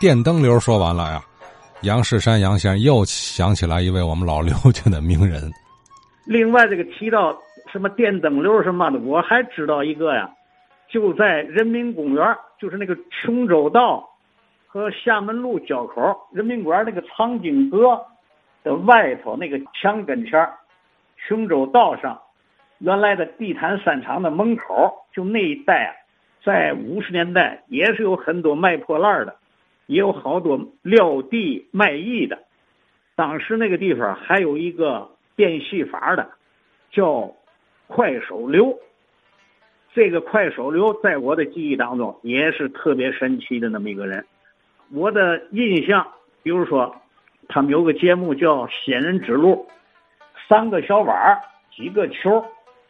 电灯流说完了呀，杨世山杨先生又想起来一位我们老刘家的名人。另外，这个提到什么电灯流什么的，我还知道一个呀，就在人民公园，就是那个琼州道和厦门路交口，人民公园那个藏经阁的外头那个墙跟前琼州道上原来的地毯商场的门口，就那一带啊，在五十年代也是有很多卖破烂的，也有好多撂地卖艺的。当时那个地方还有一个。变戏法的叫快手刘，这个快手刘在我的记忆当中也是特别神奇的那么一个人。我的印象，比如说他们有个节目叫《仙人指路》，三个小碗几个球，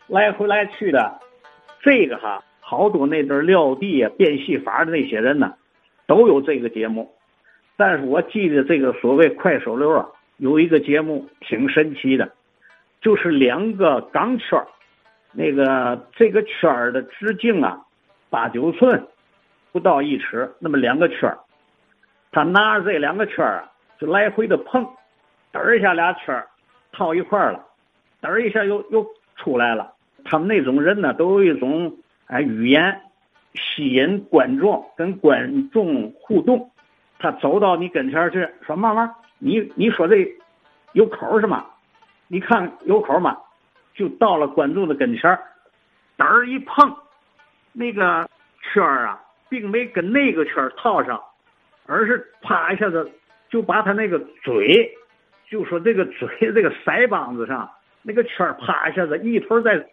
来回来去的。这个哈，好多那阵撂地啊、变戏法的那些人呢，都有这个节目。但是我记得这个所谓快手流啊，有一个节目挺神奇的。就是两个钢圈那个这个圈的直径啊，八九寸，不到一尺，那么两个圈，他拿着这两个圈啊，就来回的碰，嘚一下俩圈套一块了，嘚一下又又出来了。他们那种人呢，都有一种哎语言吸引观众，跟观众互动。他走到你跟前去说：“妈妈，你你说这有口是吗？”你看有口吗？就到了观众的跟前儿，嘚儿一碰，那个圈儿啊，并没跟那个圈套上，而是啪一下子就把他那个嘴，就说这个嘴这个腮帮子上那个圈儿啪一下子一头在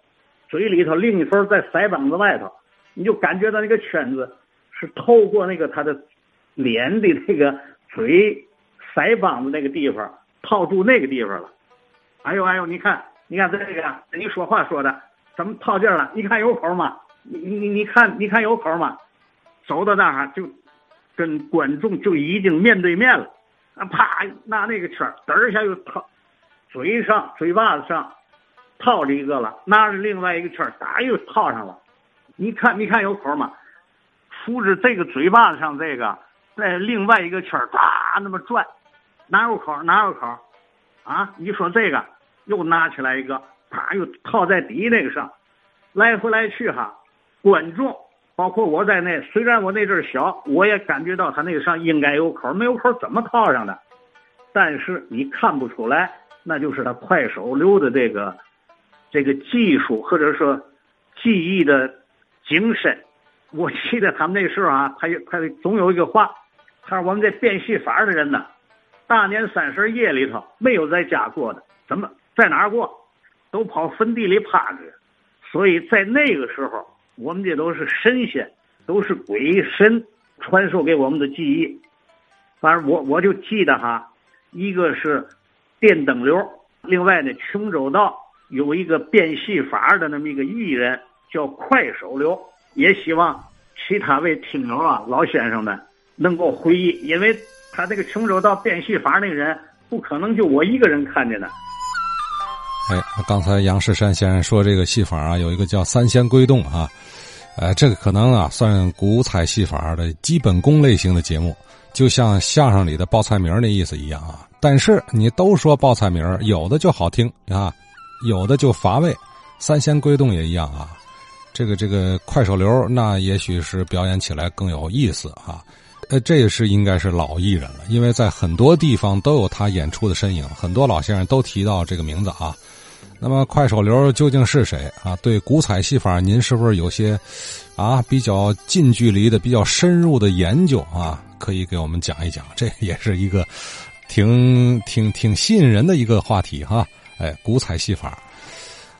嘴里头，另一头在腮帮子外头，你就感觉到那个圈子是透过那个他的脸的那个嘴腮帮子那个地方套住那个地方了。哎呦哎呦，你看，你看这个，你说话说的怎么套劲了？你看有口吗？你你你看，你看有口吗？走到那儿就跟观众就已经面对面了，啊啪，拿那个圈嘚一下又套嘴上嘴巴子上套着一个了，拿着另外一个圈儿打又套上了。你看你看有口吗？扶着这个嘴巴子上这个，在另外一个圈啪那么转，哪有口哪有口啊？你说这个？又拿起来一个，啪，又套在底那个上，来回来去哈。观众包括我在内，虽然我那阵小，我也感觉到他那个上应该有口，没有口怎么套上的？但是你看不出来，那就是他快手流的这个这个技术或者说技艺的精神。我记得他们那时候啊，他有他总有一个话，他说我们这变戏法的人呢，大年三十夜里头没有在家过的，怎么？在哪儿过，都跑坟地里趴着，所以在那个时候，我们这都是神仙，都是鬼神传授给我们的记忆。反正我我就记得哈，一个是电灯流，另外呢，琼州道有一个变戏法的那么一个艺人叫快手流，也希望其他位听友啊老先生们能够回忆，因为他这个琼州道变戏法那个人不可能就我一个人看见的。哎，刚才杨世山先生说这个戏法啊，有一个叫三仙归洞啊，呃，这个可能啊算古彩戏法的基本功类型的节目，就像相声里的报菜名那意思一样啊。但是你都说报菜名，有的就好听啊，有的就乏味。三仙归洞也一样啊，这个这个快手流那也许是表演起来更有意思啊。呃，这也是应该是老艺人了，因为在很多地方都有他演出的身影，很多老先生都提到这个名字啊。那么快手流究竟是谁啊？对古彩戏法，您是不是有些啊比较近距离的、比较深入的研究啊？可以给我们讲一讲，这也是一个挺挺挺吸引人的一个话题哈。哎，古彩戏法。